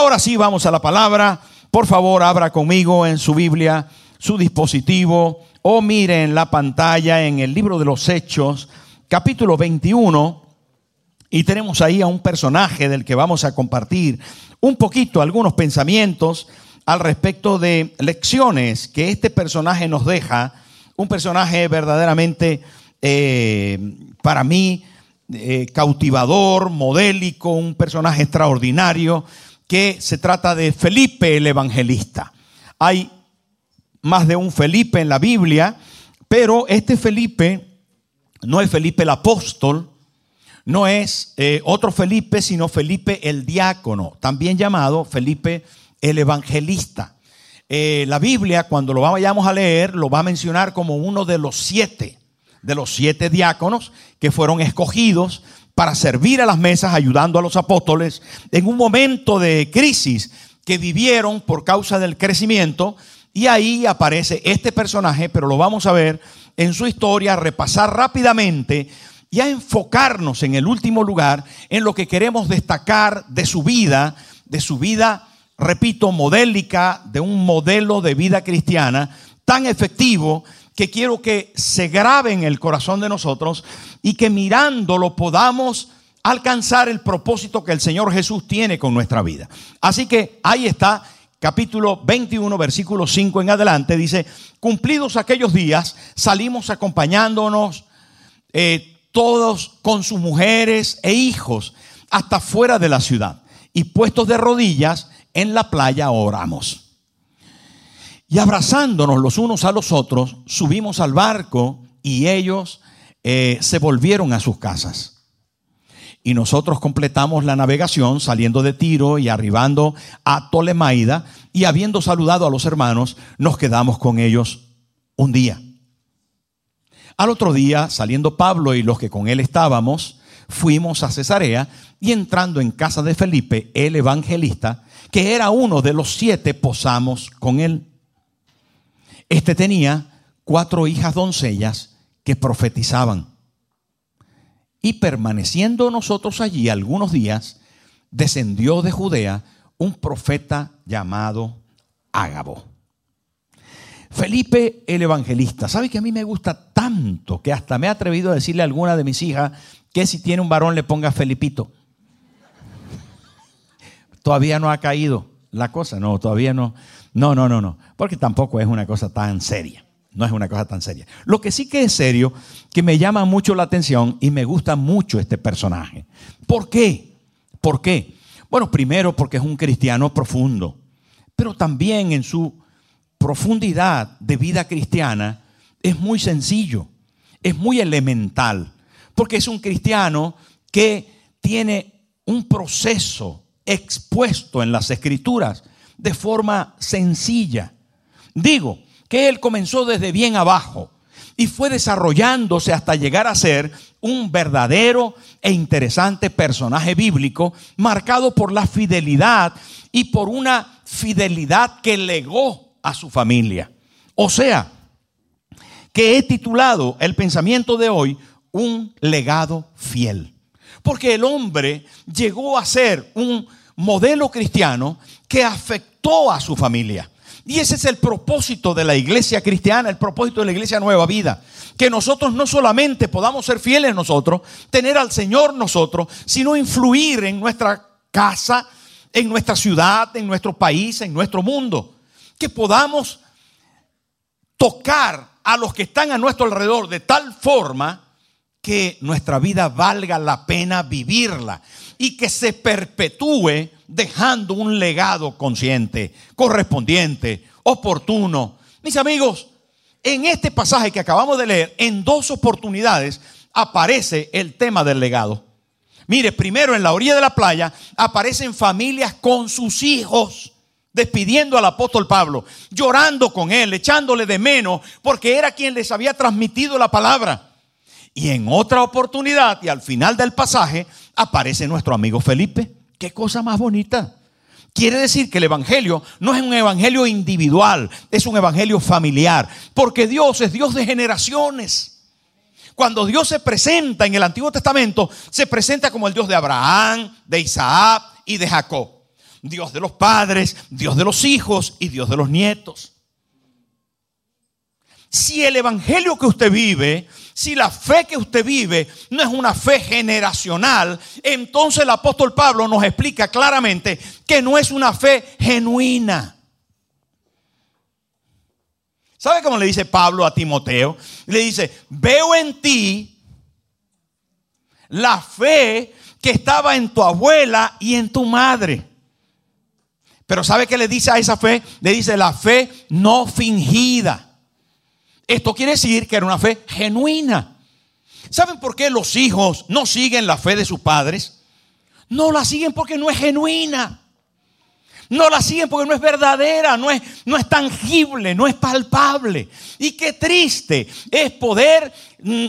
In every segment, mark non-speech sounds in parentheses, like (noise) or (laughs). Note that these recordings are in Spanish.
Ahora sí, vamos a la palabra. Por favor, abra conmigo en su Biblia, su dispositivo, o mire en la pantalla en el libro de los Hechos, capítulo 21. Y tenemos ahí a un personaje del que vamos a compartir un poquito algunos pensamientos al respecto de lecciones que este personaje nos deja. Un personaje verdaderamente, eh, para mí, eh, cautivador, modélico, un personaje extraordinario, que se trata de Felipe el Evangelista. Hay más de un Felipe en la Biblia, pero este Felipe no es Felipe el apóstol, no es eh, otro Felipe, sino Felipe el diácono, también llamado Felipe el evangelista. Eh, la Biblia, cuando lo vayamos a leer, lo va a mencionar como uno de los siete, de los siete diáconos que fueron escogidos para servir a las mesas ayudando a los apóstoles en un momento de crisis que vivieron por causa del crecimiento. Y ahí aparece este personaje, pero lo vamos a ver en su historia, repasar rápidamente y a enfocarnos en el último lugar en lo que queremos destacar de su vida, de su vida, repito, modélica, de un modelo de vida cristiana tan efectivo que quiero que se grabe en el corazón de nosotros y que mirándolo podamos alcanzar el propósito que el Señor Jesús tiene con nuestra vida. Así que ahí está, capítulo 21, versículo 5 en adelante, dice, cumplidos aquellos días, salimos acompañándonos eh, todos con sus mujeres e hijos hasta fuera de la ciudad y puestos de rodillas en la playa oramos. Y abrazándonos los unos a los otros, subimos al barco y ellos eh, se volvieron a sus casas. Y nosotros completamos la navegación saliendo de Tiro y arribando a Tolemaida y habiendo saludado a los hermanos, nos quedamos con ellos un día. Al otro día, saliendo Pablo y los que con él estábamos, fuimos a Cesarea y entrando en casa de Felipe, el evangelista, que era uno de los siete, posamos con él. Este tenía cuatro hijas doncellas que profetizaban. Y permaneciendo nosotros allí algunos días, descendió de Judea un profeta llamado Ágabo. Felipe el evangelista. ¿Sabe que a mí me gusta tanto que hasta me he atrevido a decirle a alguna de mis hijas que si tiene un varón le ponga Felipito? Todavía no ha caído la cosa, no, todavía no. No, no, no, no, porque tampoco es una cosa tan seria. No es una cosa tan seria. Lo que sí que es serio, que me llama mucho la atención y me gusta mucho este personaje. ¿Por qué? ¿Por qué? Bueno, primero porque es un cristiano profundo, pero también en su profundidad de vida cristiana es muy sencillo, es muy elemental, porque es un cristiano que tiene un proceso expuesto en las escrituras de forma sencilla. Digo que él comenzó desde bien abajo y fue desarrollándose hasta llegar a ser un verdadero e interesante personaje bíblico marcado por la fidelidad y por una fidelidad que legó a su familia. O sea, que he titulado el pensamiento de hoy un legado fiel. Porque el hombre llegó a ser un modelo cristiano que afectó a su familia. Y ese es el propósito de la iglesia cristiana, el propósito de la iglesia Nueva Vida. Que nosotros no solamente podamos ser fieles nosotros, tener al Señor nosotros, sino influir en nuestra casa, en nuestra ciudad, en nuestro país, en nuestro mundo. Que podamos tocar a los que están a nuestro alrededor de tal forma que nuestra vida valga la pena vivirla y que se perpetúe dejando un legado consciente, correspondiente, oportuno. Mis amigos, en este pasaje que acabamos de leer, en dos oportunidades, aparece el tema del legado. Mire, primero en la orilla de la playa aparecen familias con sus hijos despidiendo al apóstol Pablo, llorando con él, echándole de menos, porque era quien les había transmitido la palabra. Y en otra oportunidad, y al final del pasaje, aparece nuestro amigo Felipe. Qué cosa más bonita. Quiere decir que el Evangelio no es un Evangelio individual, es un Evangelio familiar, porque Dios es Dios de generaciones. Cuando Dios se presenta en el Antiguo Testamento, se presenta como el Dios de Abraham, de Isaac y de Jacob. Dios de los padres, Dios de los hijos y Dios de los nietos. Si el evangelio que usted vive, si la fe que usted vive no es una fe generacional, entonces el apóstol Pablo nos explica claramente que no es una fe genuina. ¿Sabe cómo le dice Pablo a Timoteo? Le dice, veo en ti la fe que estaba en tu abuela y en tu madre. Pero ¿sabe qué le dice a esa fe? Le dice la fe no fingida. Esto quiere decir que era una fe genuina. ¿Saben por qué los hijos no siguen la fe de sus padres? No la siguen porque no es genuina. No la siguen porque no es verdadera, no es, no es tangible, no es palpable. Y qué triste es poder mm,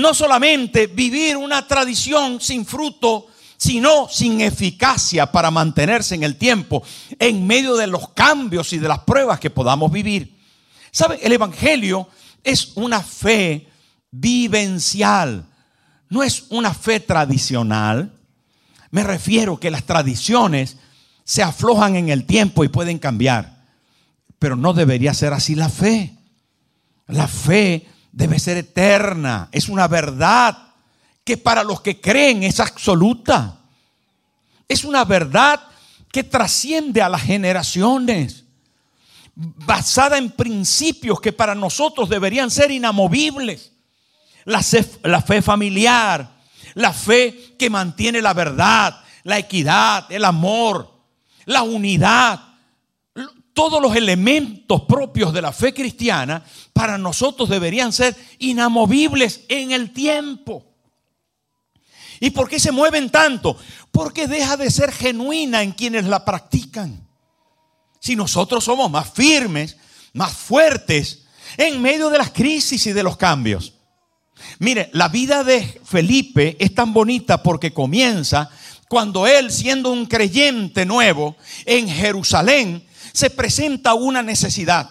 no solamente vivir una tradición sin fruto, sino sin eficacia para mantenerse en el tiempo, en medio de los cambios y de las pruebas que podamos vivir. ¿Sabe? El Evangelio es una fe vivencial, no es una fe tradicional. Me refiero que las tradiciones se aflojan en el tiempo y pueden cambiar, pero no debería ser así la fe. La fe debe ser eterna, es una verdad que para los que creen es absoluta. Es una verdad que trasciende a las generaciones, basada en principios que para nosotros deberían ser inamovibles. La, fe familiar, la fe que mantiene la verdad, la equidad, el amor, la unidad, todos los elementos propios de la fe cristiana para nosotros deberían ser inamovibles en el tiempo. ¿Y por qué se mueven tanto? Porque deja de ser genuina en quienes la practican. Si nosotros somos más firmes, más fuertes, en medio de las crisis y de los cambios. Mire, la vida de Felipe es tan bonita porque comienza cuando él, siendo un creyente nuevo en Jerusalén, se presenta una necesidad.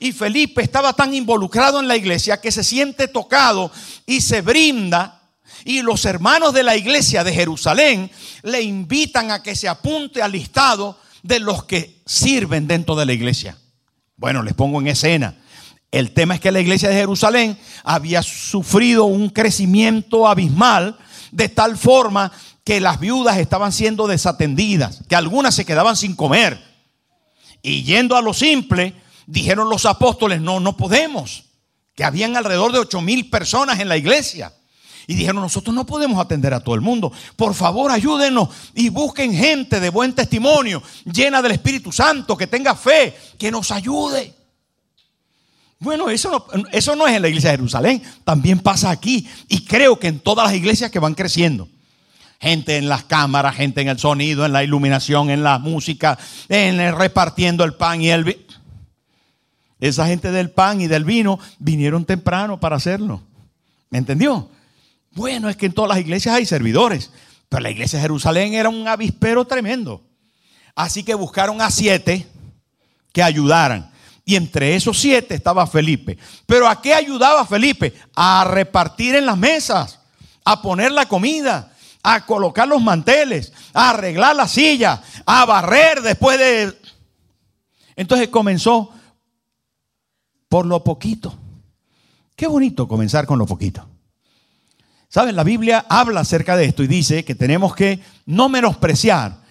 Y Felipe estaba tan involucrado en la iglesia que se siente tocado y se brinda y los hermanos de la iglesia de Jerusalén le invitan a que se apunte al listado de los que sirven dentro de la iglesia. Bueno, les pongo en escena. El tema es que la iglesia de Jerusalén había sufrido un crecimiento abismal de tal forma que las viudas estaban siendo desatendidas, que algunas se quedaban sin comer. Y yendo a lo simple, dijeron los apóstoles, no, no podemos, que habían alrededor de ocho mil personas en la iglesia. Y dijeron, nosotros no podemos atender a todo el mundo. Por favor, ayúdenos y busquen gente de buen testimonio, llena del Espíritu Santo, que tenga fe, que nos ayude. Bueno, eso no, eso no es en la iglesia de Jerusalén, también pasa aquí. Y creo que en todas las iglesias que van creciendo. Gente en las cámaras, gente en el sonido, en la iluminación, en la música, en repartiendo el pan y el vino. Esa gente del pan y del vino vinieron temprano para hacerlo. ¿Me entendió? Bueno, es que en todas las iglesias hay servidores, pero la iglesia de Jerusalén era un avispero tremendo. Así que buscaron a siete que ayudaran. Y entre esos siete estaba Felipe. Pero ¿a qué ayudaba Felipe? A repartir en las mesas, a poner la comida, a colocar los manteles, a arreglar la silla, a barrer después de... Entonces comenzó por lo poquito. Qué bonito comenzar con lo poquito. ¿Saben? La Biblia habla acerca de esto y dice que tenemos que no menospreciar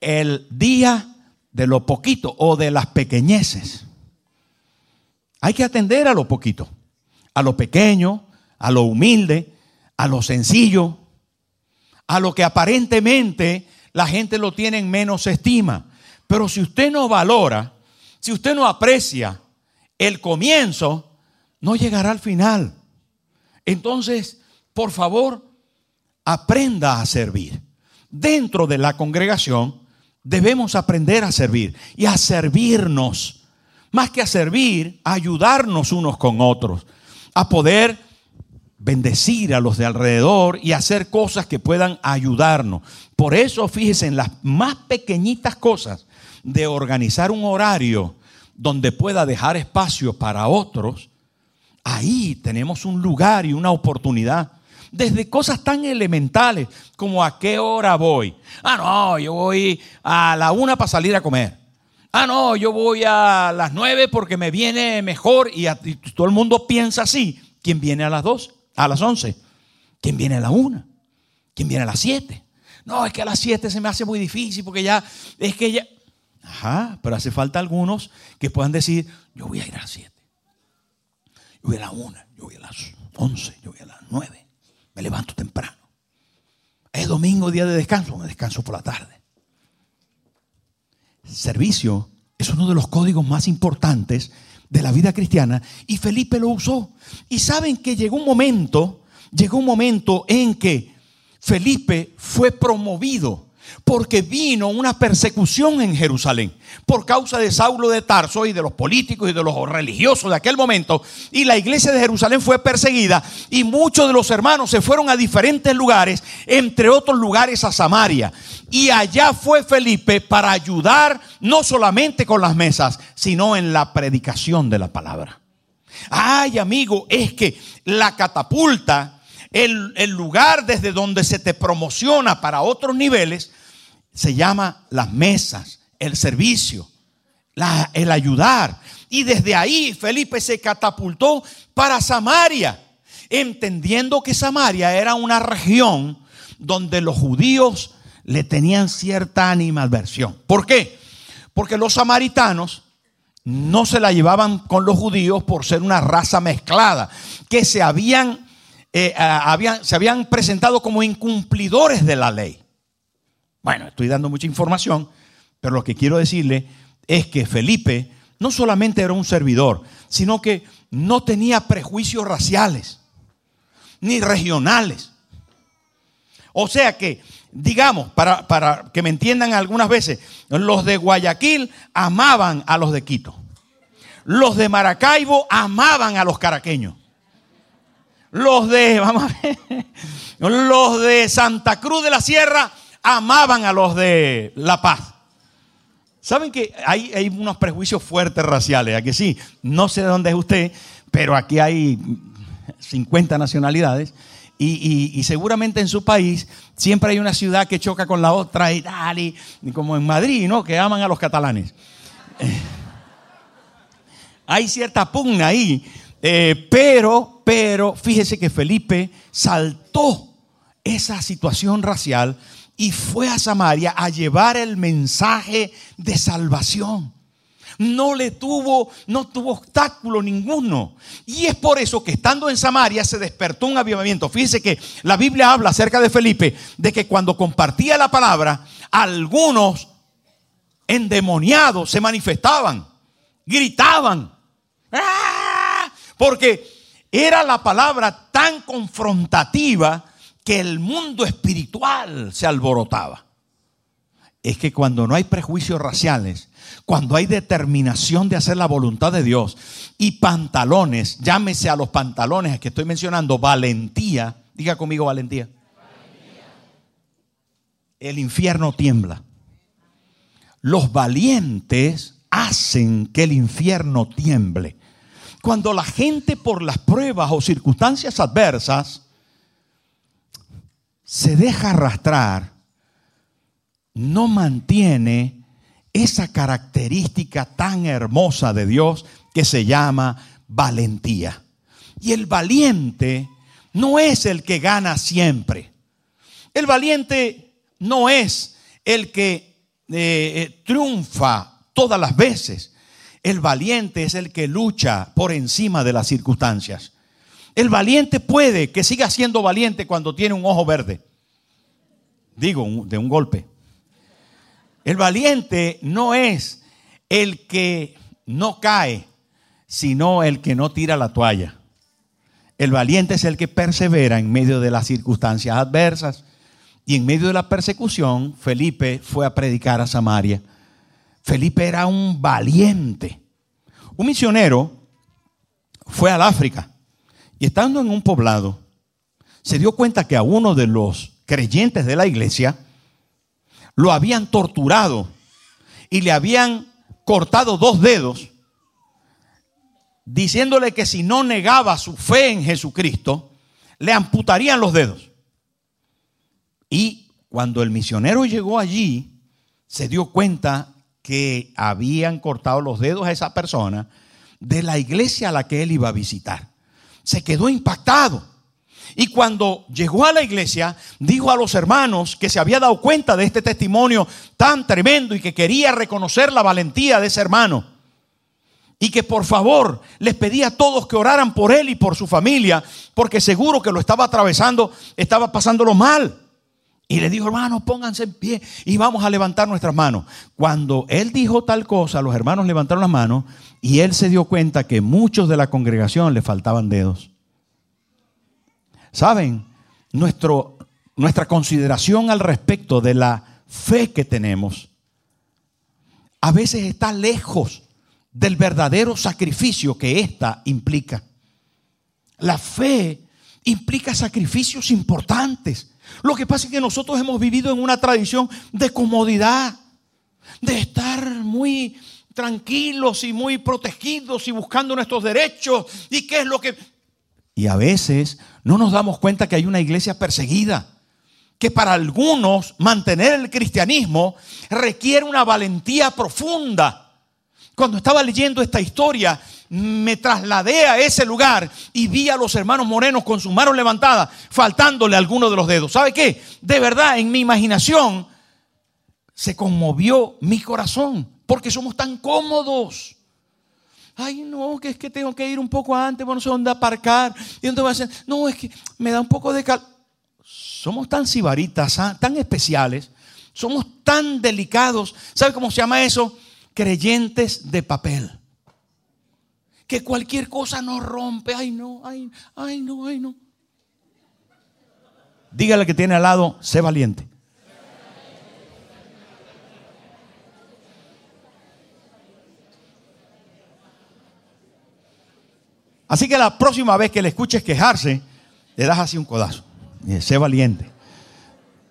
el día de lo poquito o de las pequeñeces. Hay que atender a lo poquito, a lo pequeño, a lo humilde, a lo sencillo, a lo que aparentemente la gente lo tiene en menos estima. Pero si usted no valora, si usted no aprecia el comienzo, no llegará al final. Entonces, por favor, aprenda a servir. Dentro de la congregación debemos aprender a servir y a servirnos. Más que a servir, a ayudarnos unos con otros, a poder bendecir a los de alrededor y hacer cosas que puedan ayudarnos. Por eso, fíjense en las más pequeñitas cosas de organizar un horario donde pueda dejar espacio para otros, ahí tenemos un lugar y una oportunidad. Desde cosas tan elementales como a qué hora voy. Ah, no, yo voy a la una para salir a comer. Ah, no, yo voy a las nueve porque me viene mejor y, todo el mundo piensa así. ¿Quién viene a las dos? A las once. ¿Quién viene a la una? ¿Quién viene a las siete? No, es que a las siete se me hace muy difícil porque ya, es que ya, Ajá, pero hace falta algunos que puedan decir, yo voy a ir a las 7. Yo voy a las 1, yo voy a las 11, yo voy a las 9. Me levanto temprano. Es domingo, día de descanso, me descanso por la tarde. Servicio es uno de los códigos más importantes de la vida cristiana y Felipe lo usó. Y saben que llegó un momento, llegó un momento en que Felipe fue promovido porque vino una persecución en Jerusalén por causa de Saulo de Tarso y de los políticos y de los religiosos de aquel momento. Y la iglesia de Jerusalén fue perseguida y muchos de los hermanos se fueron a diferentes lugares, entre otros lugares a Samaria. Y allá fue Felipe para ayudar no solamente con las mesas, sino en la predicación de la palabra. Ay, amigo, es que la catapulta, el, el lugar desde donde se te promociona para otros niveles, se llama las mesas, el servicio, el ayudar. Y desde ahí Felipe se catapultó para Samaria, entendiendo que Samaria era una región donde los judíos le tenían cierta animadversión. ¿Por qué? Porque los samaritanos no se la llevaban con los judíos por ser una raza mezclada, que se habían, eh, se habían presentado como incumplidores de la ley. Bueno, estoy dando mucha información, pero lo que quiero decirle es que Felipe no solamente era un servidor, sino que no tenía prejuicios raciales ni regionales. O sea que, digamos, para, para, que me entiendan algunas veces, los de Guayaquil amaban a los de Quito. Los de Maracaibo amaban a los caraqueños. Los de, (laughs) vamos a ver, los de Santa Cruz de la Sierra amaban a los de La Paz. ¿Saben que hay, unos prejuicios fuertes raciales? Aquí sí, no sé de dónde es usted, pero aquí hay 50 nacionalidades. Y, seguramente en su país siempre hay una ciudad que choca con la otra y tal, y, como en Madrid, ¿no? Que aman a los catalanes. (laughs) Hay cierta pugna ahí, eh, pero, pero fíjese que Felipe saltó esa situación racial y fue a Samaria a llevar el mensaje de salvación. No le tuvo, no tuvo obstáculo ninguno. Y es por eso que estando en Samaria se despertó un avivamiento. Fíjense que la Biblia habla acerca de Felipe, de que cuando compartía la palabra, algunos endemoniados se manifestaban, gritaban. ¡Ah! Porque era la palabra tan confrontativa que el mundo espiritual se alborotaba. Es que cuando no hay prejuicios raciales, cuando hay determinación de hacer la voluntad de Dios y pantalones, llámese a los pantalones que estoy mencionando, valentía, diga conmigo valentía. valentía. El infierno tiembla. Los valientes hacen que el infierno tiemble. Cuando la gente por las pruebas o circunstancias adversas se deja arrastrar, no mantiene esa característica tan hermosa de Dios que se llama valentía. Y el valiente no es el que gana siempre. El valiente no es el que eh, eh, triunfa todas las veces. El valiente es el que lucha por encima de las circunstancias. El valiente puede que siga siendo valiente cuando tiene un ojo verde. Digo, de un golpe. El valiente no es el que no cae, sino el que no tira la toalla. El valiente es el que persevera en medio de las circunstancias adversas. Y en medio de la persecución, Felipe fue a predicar a Samaria. Felipe era un valiente. Un misionero fue al África y estando en un poblado, se dio cuenta que a uno de los creyentes de la iglesia lo habían torturado y le habían cortado dos dedos, diciéndole que si no negaba su fe en Jesucristo, le amputarían los dedos. Y cuando el misionero llegó allí, se dio cuenta que habían cortado los dedos a esa persona de la iglesia a la que él iba a visitar. Se quedó impactado. Y cuando llegó a la iglesia, dijo a los hermanos que se había dado cuenta de este testimonio tan tremendo y que quería reconocer la valentía de ese hermano. Y que por favor les pedía a todos que oraran por él y por su familia, porque seguro que lo estaba atravesando, estaba pasándolo mal. Y le dijo, hermanos, pónganse en pie y vamos a levantar nuestras manos. Cuando él dijo tal cosa, los hermanos levantaron las manos y él se dio cuenta que muchos de la congregación le faltaban dedos. Saben, Nuestro, nuestra consideración al respecto de la fe que tenemos a veces está lejos del verdadero sacrificio que ésta implica. La fe implica sacrificios importantes. Lo que pasa es que nosotros hemos vivido en una tradición de comodidad, de estar muy tranquilos y muy protegidos y buscando nuestros derechos. ¿Y qué es lo que... Y a veces no nos damos cuenta que hay una iglesia perseguida, que para algunos mantener el cristianismo requiere una valentía profunda. Cuando estaba leyendo esta historia, me trasladé a ese lugar y vi a los hermanos morenos con sus manos levantadas, faltándole alguno de los dedos. ¿Sabe qué? De verdad, en mi imaginación se conmovió mi corazón, porque somos tan cómodos. Ay, no, que es que tengo que ir un poco antes, bueno, no sé dónde aparcar. ¿Y dónde voy a? No, es que me da un poco de cal. Somos tan sibaritas, ah, tan especiales, somos tan delicados. ¿Sabe cómo se llama eso? Creyentes de papel. Que cualquier cosa nos rompe. Ay, no, ay, ay, no, ay, no. Dígale que tiene al lado, sé valiente. Así que la próxima vez que le escuches quejarse, le das así un codazo. Sé valiente.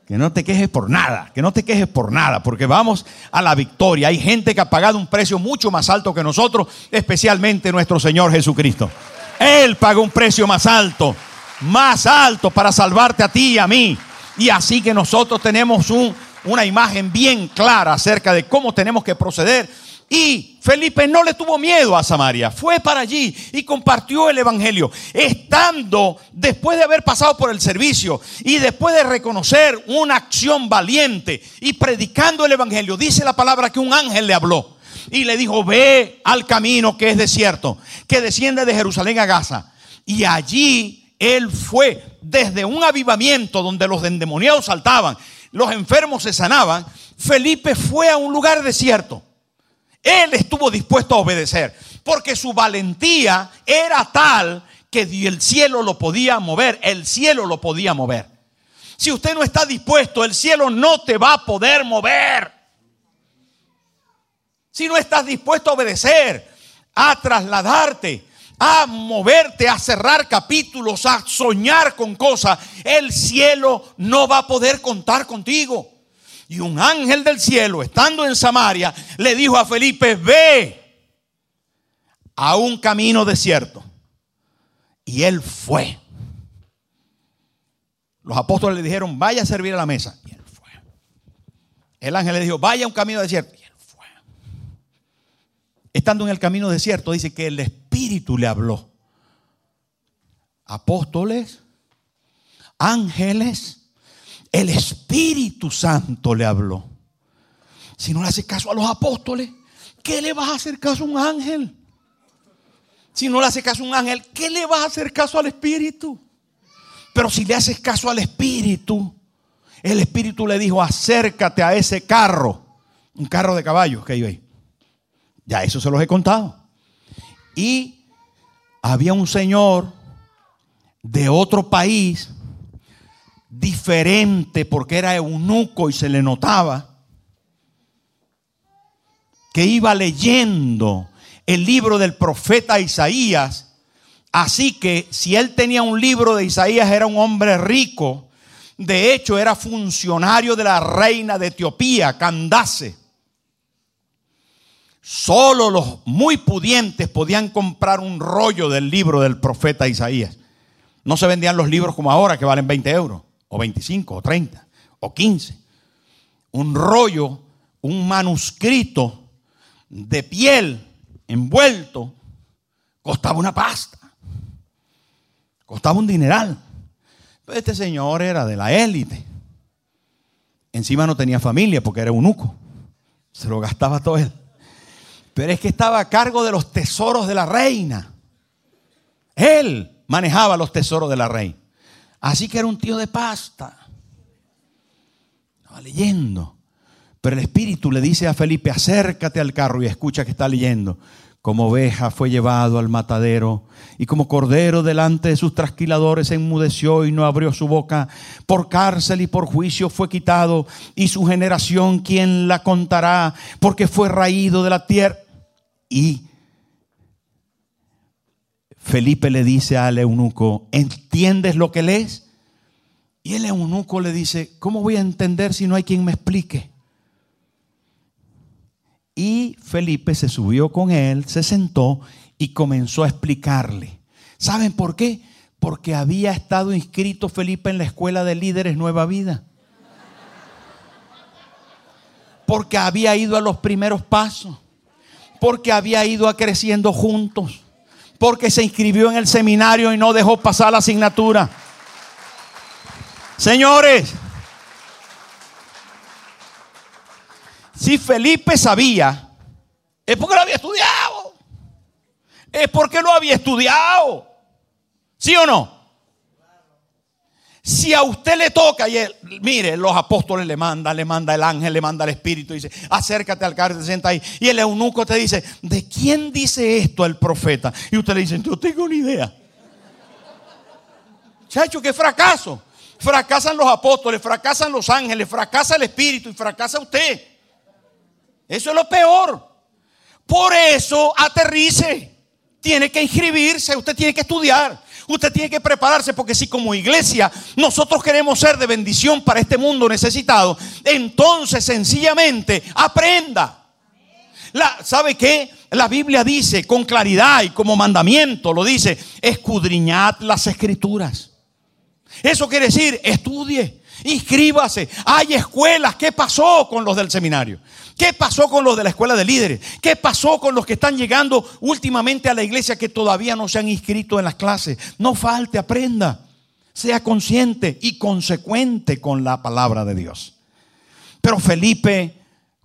Que no te quejes por nada, que no te quejes por nada, porque vamos a la victoria. Hay gente que ha pagado un precio mucho más alto que nosotros, especialmente nuestro Señor Jesucristo. Él pagó un precio más alto, más alto para salvarte a ti y a mí. Y así que nosotros tenemos un, una imagen bien clara acerca de cómo tenemos que proceder y Felipe no le tuvo miedo a Samaria, fue para allí y compartió el Evangelio. Estando, después de haber pasado por el servicio y después de reconocer una acción valiente y predicando el Evangelio, dice la palabra que un ángel le habló y le dijo, ve al camino que es desierto, que desciende de Jerusalén a Gaza. Y allí él fue desde un avivamiento donde los endemoniados saltaban, los enfermos se sanaban. Felipe fue a un lugar desierto él estuvo dispuesto a obedecer, porque su valentía era tal que el cielo lo podía mover, el cielo lo podía mover. Si usted no está dispuesto, el cielo no te va a poder mover. Si no estás dispuesto a obedecer, a trasladarte, a moverte, a cerrar capítulos, a soñar con cosas, el cielo no va a poder contar contigo. Y un ángel del cielo, estando en Samaria, le dijo a Felipe, ve a un camino desierto. Y él fue. Los apóstoles le dijeron, vaya a servir a la mesa. Y él fue. El ángel le dijo, vaya a un camino desierto. Y él fue. Estando en el camino desierto, dice que el Espíritu le habló. Apóstoles, ángeles, el Espíritu Santo le habló. Si no le hace caso a los apóstoles, ¿qué le vas a hacer caso a un ángel? Si no le hace caso a un ángel, ¿qué le vas a hacer caso al Espíritu? Pero si le haces caso al Espíritu, el Espíritu le dijo, acércate a ese carro, un carro de caballos que hay ahí. Ya eso se los he contado. Y había un señor de otro país, diferente porque era eunuco y se le notaba, que iba leyendo el libro del profeta Isaías. Así que si él tenía un libro de Isaías era un hombre rico. De hecho era funcionario de la reina de Etiopía, Candace. Solo los muy pudientes podían comprar un rollo del libro del profeta Isaías. No se vendían los libros como ahora que valen 20 euros, o 25, o 30, o 15. Un rollo, un manuscrito de piel envuelto, costaba una pasta. Costaba un dineral. Pero este señor era de la élite. Encima no tenía familia porque era eunuco. Se lo gastaba todo él. Pero es que estaba a cargo de los tesoros de la reina. Él manejaba los tesoros de la reina. Así que era un tío de pasta. Estaba leyendo. Pero el Espíritu le dice a Felipe, acércate al carro y escucha que está leyendo. Como oveja fue llevado al matadero y como cordero delante de sus trasquiladores enmudeció y no abrió su boca. Por cárcel y por juicio fue quitado y su generación, ¿quién la contará? Porque fue raído de la tierra. Y Felipe le dice al eunuco, ¿entiendes lo que lees? Y el eunuco le dice, ¿cómo voy a entender si no hay quien me explique? Y Felipe se subió con él, se sentó y comenzó a explicarle. ¿Saben por qué? Porque había estado inscrito Felipe en la escuela de líderes Nueva Vida. Porque había ido a los primeros pasos. Porque había ido a creciendo juntos. Porque se inscribió en el seminario y no dejó pasar la asignatura. Señores, Si Felipe sabía, es porque lo había estudiado. Es porque lo había estudiado. ¿Sí o no? Si a usted le toca, y mire, los apóstoles le mandan, le manda el ángel, le manda el espíritu, dice, acércate al carro, se sienta ahí. Y el eunuco te dice, ¿de quién dice esto el profeta? Y usted le dice, no tengo ni idea. Chacho, qué fracaso. Fracasan los apóstoles, fracasan los ángeles, fracasa el espíritu y fracasa usted. Eso es lo peor. Por eso aterrice. Tiene que inscribirse, usted tiene que estudiar, usted tiene que prepararse, porque si como iglesia nosotros queremos ser de bendición para este mundo necesitado, entonces sencillamente aprenda. La, ¿Sabe qué? La Biblia dice con claridad y como mandamiento, lo dice, escudriñad las escrituras. Eso quiere decir, estudie, inscríbase. Hay escuelas. ¿Qué pasó con los del seminario? ¿Qué pasó con los de la escuela de líderes? ¿Qué pasó con los que están llegando últimamente a la iglesia que todavía no se han inscrito en las clases? No falte, aprenda. Sea consciente y consecuente con la palabra de Dios. Pero Felipe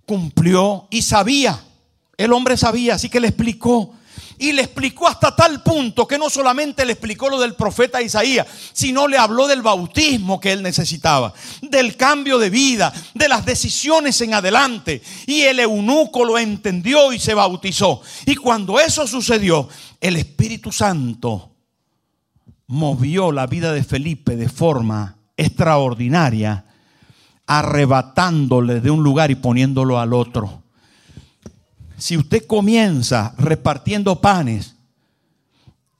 cumplió y sabía. El hombre sabía, así que le explicó y le explicó hasta tal punto que no solamente le explicó lo del profeta Isaías, sino le habló del bautismo que él necesitaba, del cambio de vida, de las decisiones en adelante. Y el eunuco lo entendió y se bautizó. Y cuando eso sucedió, el Espíritu Santo movió la vida de Felipe de forma extraordinaria, arrebatándole de un lugar y poniéndolo al otro si usted comienza repartiendo panes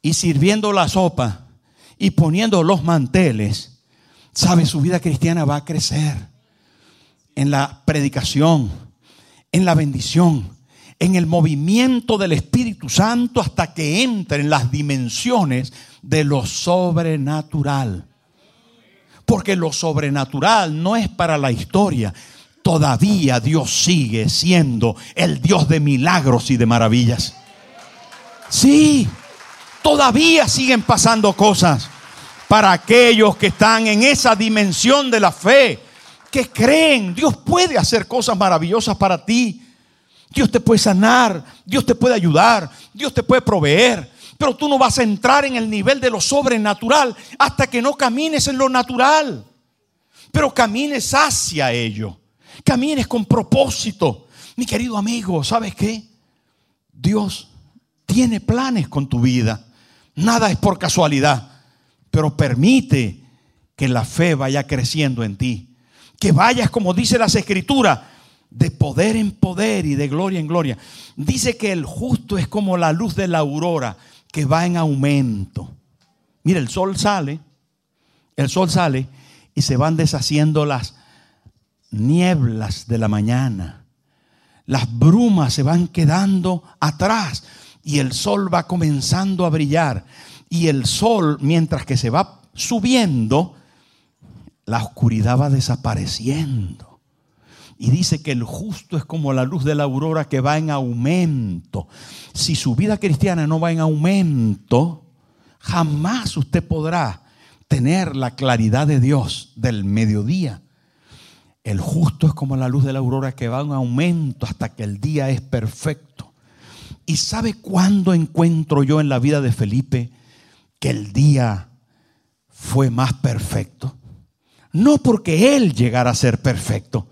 y sirviendo la sopa y poniendo los manteles, sabe, su vida cristiana va a crecer en la predicación, en la bendición, en el movimiento del Espíritu Santo hasta que entre en las dimensiones de lo sobrenatural. Porque lo sobrenatural no es para la historia, todavía Dios sigue siendo el Dios de milagros y de maravillas. Sí, todavía siguen pasando cosas para aquellos que están en esa dimensión de la fe, que creen, Dios puede hacer cosas maravillosas para ti. Dios te puede sanar, Dios te puede ayudar, Dios te puede proveer. Pero tú no vas a entrar en el nivel de lo sobrenatural hasta que no camines en lo natural. Pero camines hacia ello. Camines con propósito. Mi querido amigo, ¿sabes qué? Dios tiene planes con tu vida. Nada es por casualidad. Pero permite que la fe vaya creciendo en ti. Que vayas, como dice las escrituras, de poder en poder y de gloria en gloria. Dice que el justo es como la luz de la aurora que va en aumento. Mira, el sol sale, el sol sale y se van deshaciendo las nieblas de la mañana. Las brumas se van quedando atrás y el sol va comenzando a brillar. Y el sol, mientras que se va subiendo, la oscuridad va desapareciendo. Y dice que el justo es como la luz de la aurora que va en aumento. Si su vida cristiana no va en aumento, jamás usted podrá tener la claridad de Dios del mediodía. El justo es como la luz de la aurora que va en aumento hasta que el día es perfecto. ¿Y sabe cuándo encuentro yo en la vida de Felipe que el día fue más perfecto? No porque él llegara a ser perfecto,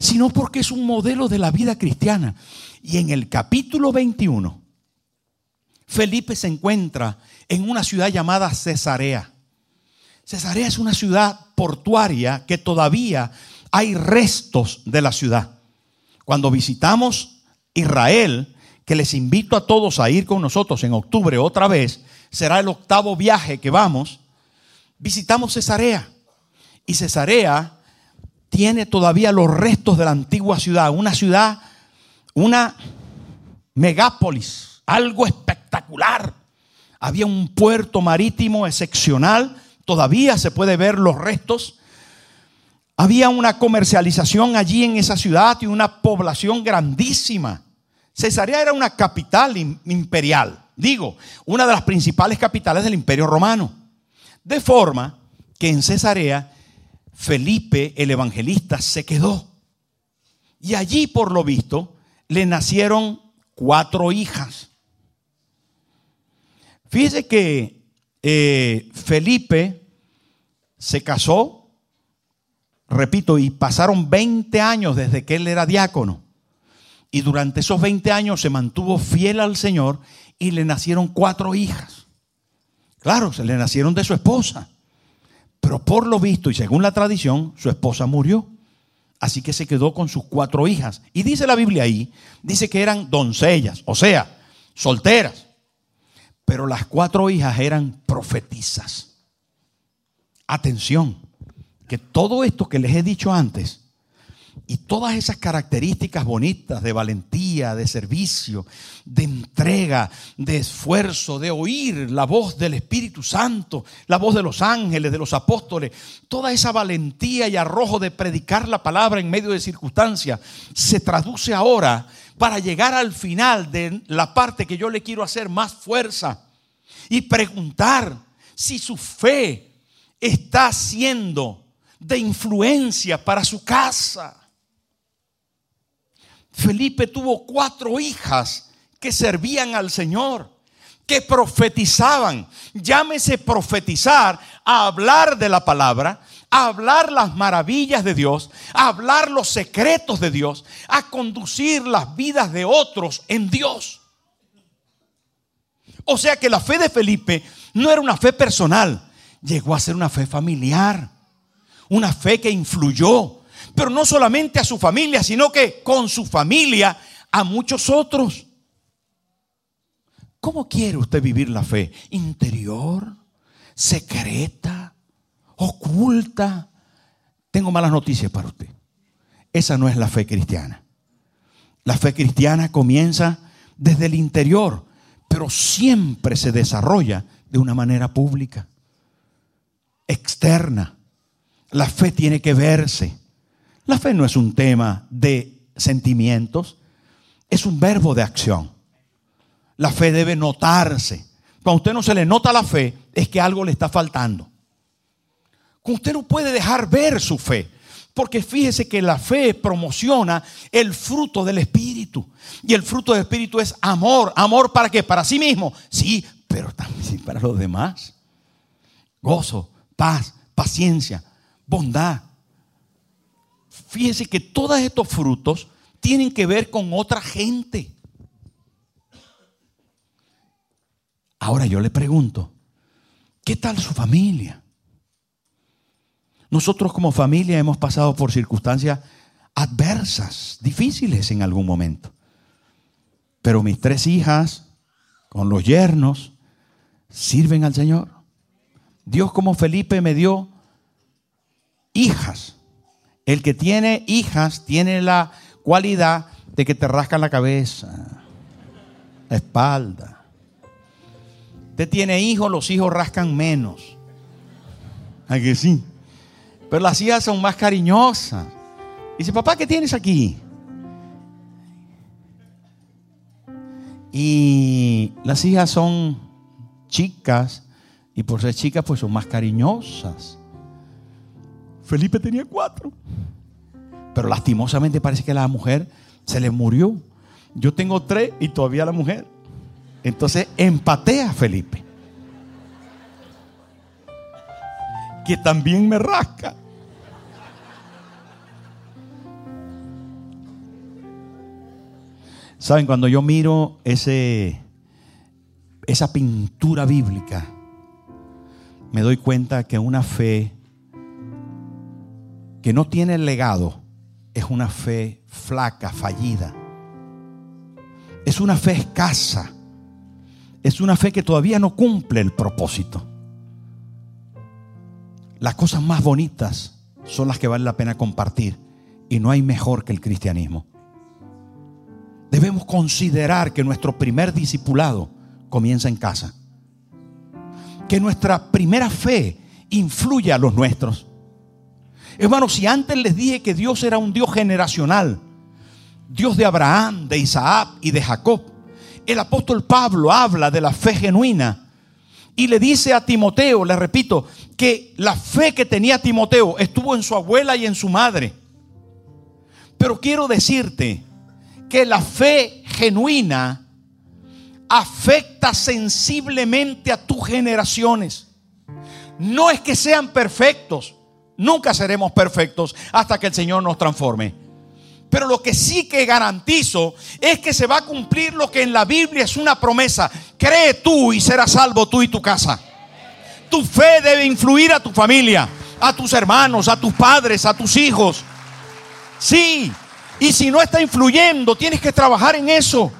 sino porque es un modelo de la vida cristiana. Y en el capítulo 21, Felipe se encuentra en una ciudad llamada Cesarea. Cesarea es una ciudad portuaria que todavía hay restos de la ciudad. Cuando visitamos Israel, que les invito a todos a ir con nosotros en octubre otra vez, será el octavo viaje que vamos, visitamos Cesarea. Y Cesarea tiene todavía los restos de la antigua ciudad, una ciudad, una megápolis, algo espectacular. Había un puerto marítimo excepcional, todavía se puede ver los restos. Había una comercialización allí en esa ciudad y una población grandísima. Cesarea era una capital imperial, digo, una de las principales capitales del imperio romano. De forma que en Cesarea Felipe el evangelista se quedó. Y allí, por lo visto, le nacieron cuatro hijas. Fíjese que eh, Felipe se casó, repito, y pasaron 20 años desde que él era diácono. Y durante esos 20 años se mantuvo fiel al Señor y le nacieron cuatro hijas. Claro, se le nacieron de su esposa. Pero por lo visto y según la tradición, su esposa murió. Así que se quedó con sus cuatro hijas. Y dice la Biblia ahí, dice que eran doncellas, o sea, solteras. Pero las cuatro hijas eran profetizas. Atención, que todo esto que les he dicho antes y todas esas características bonitas de valentía, de servicio, de entrega, de esfuerzo, de oír la voz del Espíritu Santo, la voz de los ángeles, de los apóstoles, toda esa valentía y arrojo de predicar la palabra en medio de circunstancias, se traduce ahora para llegar al final de la parte que yo le quiero hacer más fuerza y preguntar si su fe está siendo de influencia para su casa Felipe tuvo cuatro hijas que servían al Señor, que profetizaban. Llámese profetizar a hablar de la palabra, a hablar las maravillas de Dios, a hablar los secretos de Dios, a conducir las vidas de otros en Dios. O sea que la fe de Felipe no era una fe personal, llegó a ser una fe familiar, una fe que influyó, pero no solamente a su familia, sino que con su familia a muchos otros. ¿Cómo quiere usted vivir la fe? ¿Interior? ¿Secreta? ¿Oculta? Tengo malas noticias para usted. Esa no es la fe cristiana. La fe cristiana comienza desde el interior, pero siempre se desarrolla de una manera pública, externa. La fe tiene que verse. La fe no es un tema de sentimientos, es un verbo de acción. La fe debe notarse. Cuando a usted no se le nota la fe, es que algo le está faltando. Usted no puede dejar ver su fe. Porque fíjese que la fe promociona el fruto del Espíritu. Y el fruto del Espíritu es amor. ¿Amor para qué? Para sí mismo. Sí, pero también para los demás. Gozo, paz, paciencia, bondad, fíjese que todos estos frutos tienen que ver con otra gente. Ahora yo le pregunto, ¿Qué tal su familia? Nosotros como familia hemos pasado por circunstancias adversas, difíciles en algún momento. Pero mis tres hijas, con los yernos, sirven al Señor. Dios como Felipe me dio hijas. El que tiene hijas tiene la cualidad de que te rascan la cabeza, la espalda. Usted tiene hijos, los hijos rascan menos. ¿A que sí? Pero las hijas son más cariñosas. Dice, papá, ¿qué tienes aquí? Y las hijas son chicas y por ser chicas pues son más cariñosas. Felipe tenía cuatro. Pero lastimosamente parece que la mujer se le murió. Yo tengo tres y todavía la mujer. Entonces empaté a Felipe. Que también me rasca. Saben, cuando yo miro ese, esa pintura bíblica, me doy cuenta que una fe que no tiene legado es una fe flaca, fallida. Es una fe escasa. Es una fe que todavía no cumple el propósito. Las cosas más bonitas son las que vale la pena compartir y no hay mejor que el cristianismo debemos considerar que nuestro primer discipulado comienza en casa. Que nuestra primera fe influye a los nuestros. Hermanos, si antes les dije que Dios era un Dios generacional, Dios de Abraham, de Isaac y de Jacob, el apóstol Pablo habla de la fe genuina y le dice a Timoteo, le repito, que la fe que tenía Timoteo estuvo en su abuela y en su madre. Pero quiero decirte, que la fe genuina afecta sensiblemente a tus generaciones. No es que sean perfectos, nunca seremos perfectos hasta que el Señor nos transforme. Pero lo que sí que garantizo es que se va a cumplir lo que en la Biblia es una promesa. Cree tú y serás salvo tú y tu casa. Tu fe debe influir a tu familia, a tus hermanos, a tus padres, a tus hijos. Sí, y si no está influyendo, tienes que trabajar en eso.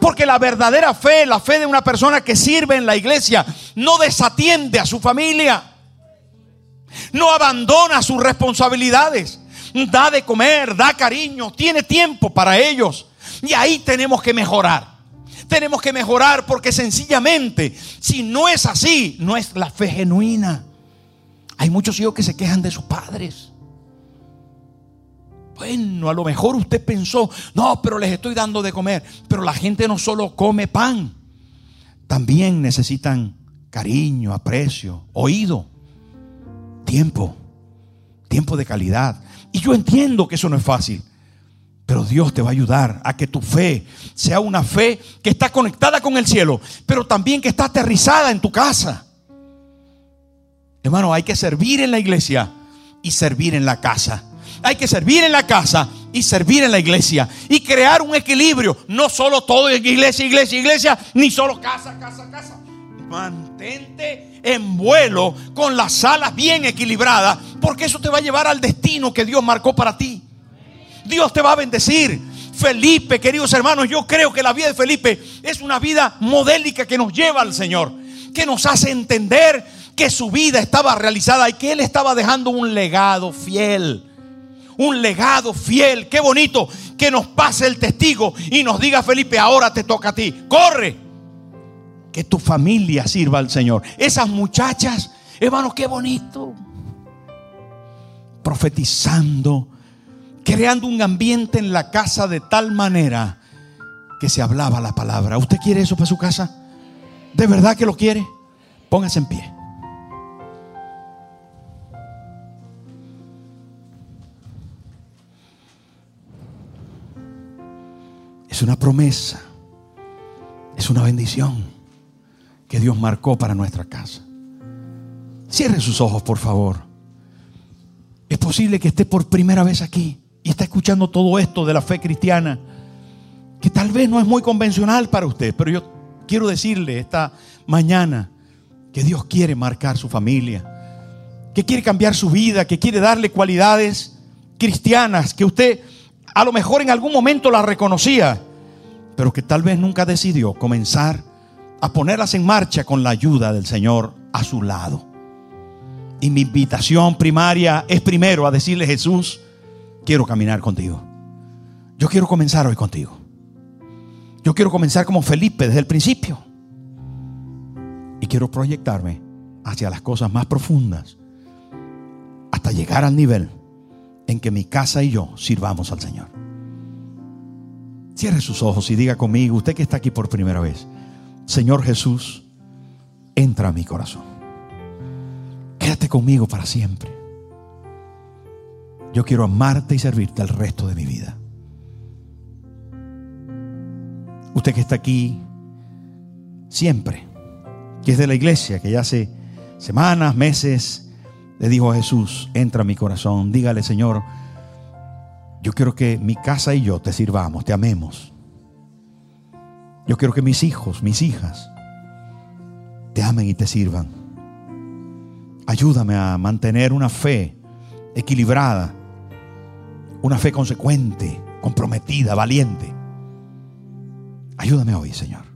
Porque la verdadera fe, la fe de una persona que sirve en la iglesia, no desatiende a su familia. No abandona sus responsabilidades. Da de comer, da cariño, tiene tiempo para ellos. Y ahí tenemos que mejorar. Tenemos que mejorar porque sencillamente, si no es así, no es la fe genuina. Hay muchos hijos que se quejan de sus padres. Bueno, a lo mejor usted pensó, no, pero les estoy dando de comer. Pero la gente no solo come pan, también necesitan cariño, aprecio, oído, tiempo, tiempo de calidad. Y yo entiendo que eso no es fácil. Pero Dios te va a ayudar a que tu fe sea una fe que está conectada con el cielo, pero también que está aterrizada en tu casa. Hermano, hay que servir en la iglesia y servir en la casa hay que servir en la casa y servir en la iglesia y crear un equilibrio. No solo todo iglesia, iglesia, iglesia, ni solo casa, casa, casa. Mantente en vuelo con las alas bien equilibradas, porque eso te va a llevar al destino que Dios marcó para ti. Dios te va a bendecir. Felipe, queridos hermanos, yo creo que la vida de Felipe es una vida modélica que nos lleva al Señor, que nos hace entender que su vida estaba realizada y que Él estaba dejando un legado fiel un legado fiel. Qué bonito que nos pase el testigo y nos diga Felipe, ahora te toca a ti. Corre. Que tu familia sirva al Señor. Esas muchachas, hermano, qué bonito. Profetizando, creando un ambiente en la casa de tal manera que se hablaba la palabra. ¿Usted quiere eso para su casa? ¿De verdad que lo quiere? Póngase en pie. Es una promesa. Es una bendición que Dios marcó para nuestra casa. Cierre sus ojos, por favor. Es posible que esté por primera vez aquí y está escuchando todo esto de la fe cristiana, que tal vez no es muy convencional para usted, pero yo quiero decirle esta mañana que Dios quiere marcar su familia, que quiere cambiar su vida, que quiere darle cualidades cristianas, que usted a lo mejor en algún momento las reconocía, pero que tal vez nunca decidió comenzar a ponerlas en marcha con la ayuda del Señor a su lado. Y mi invitación primaria es primero a decirle, Jesús, quiero caminar contigo. Yo quiero comenzar hoy contigo. Yo quiero comenzar como Felipe desde el principio. Y quiero proyectarme hacia las cosas más profundas hasta llegar al nivel en que mi casa y yo sirvamos al Señor. Cierre sus ojos y diga conmigo, usted que está aquí por primera vez, Señor Jesús, entra a mi corazón. Quédate conmigo para siempre. Yo quiero amarte y servirte el resto de mi vida. Usted que está aquí siempre, que es de la iglesia, que ya hace semanas, meses, le dijo a Jesús, entra a mi corazón, dígale Señor, yo quiero que mi casa y yo te sirvamos, te amemos. Yo quiero que mis hijos, mis hijas, te amen y te sirvan. Ayúdame a mantener una fe equilibrada, una fe consecuente, comprometida, valiente. Ayúdame hoy, Señor.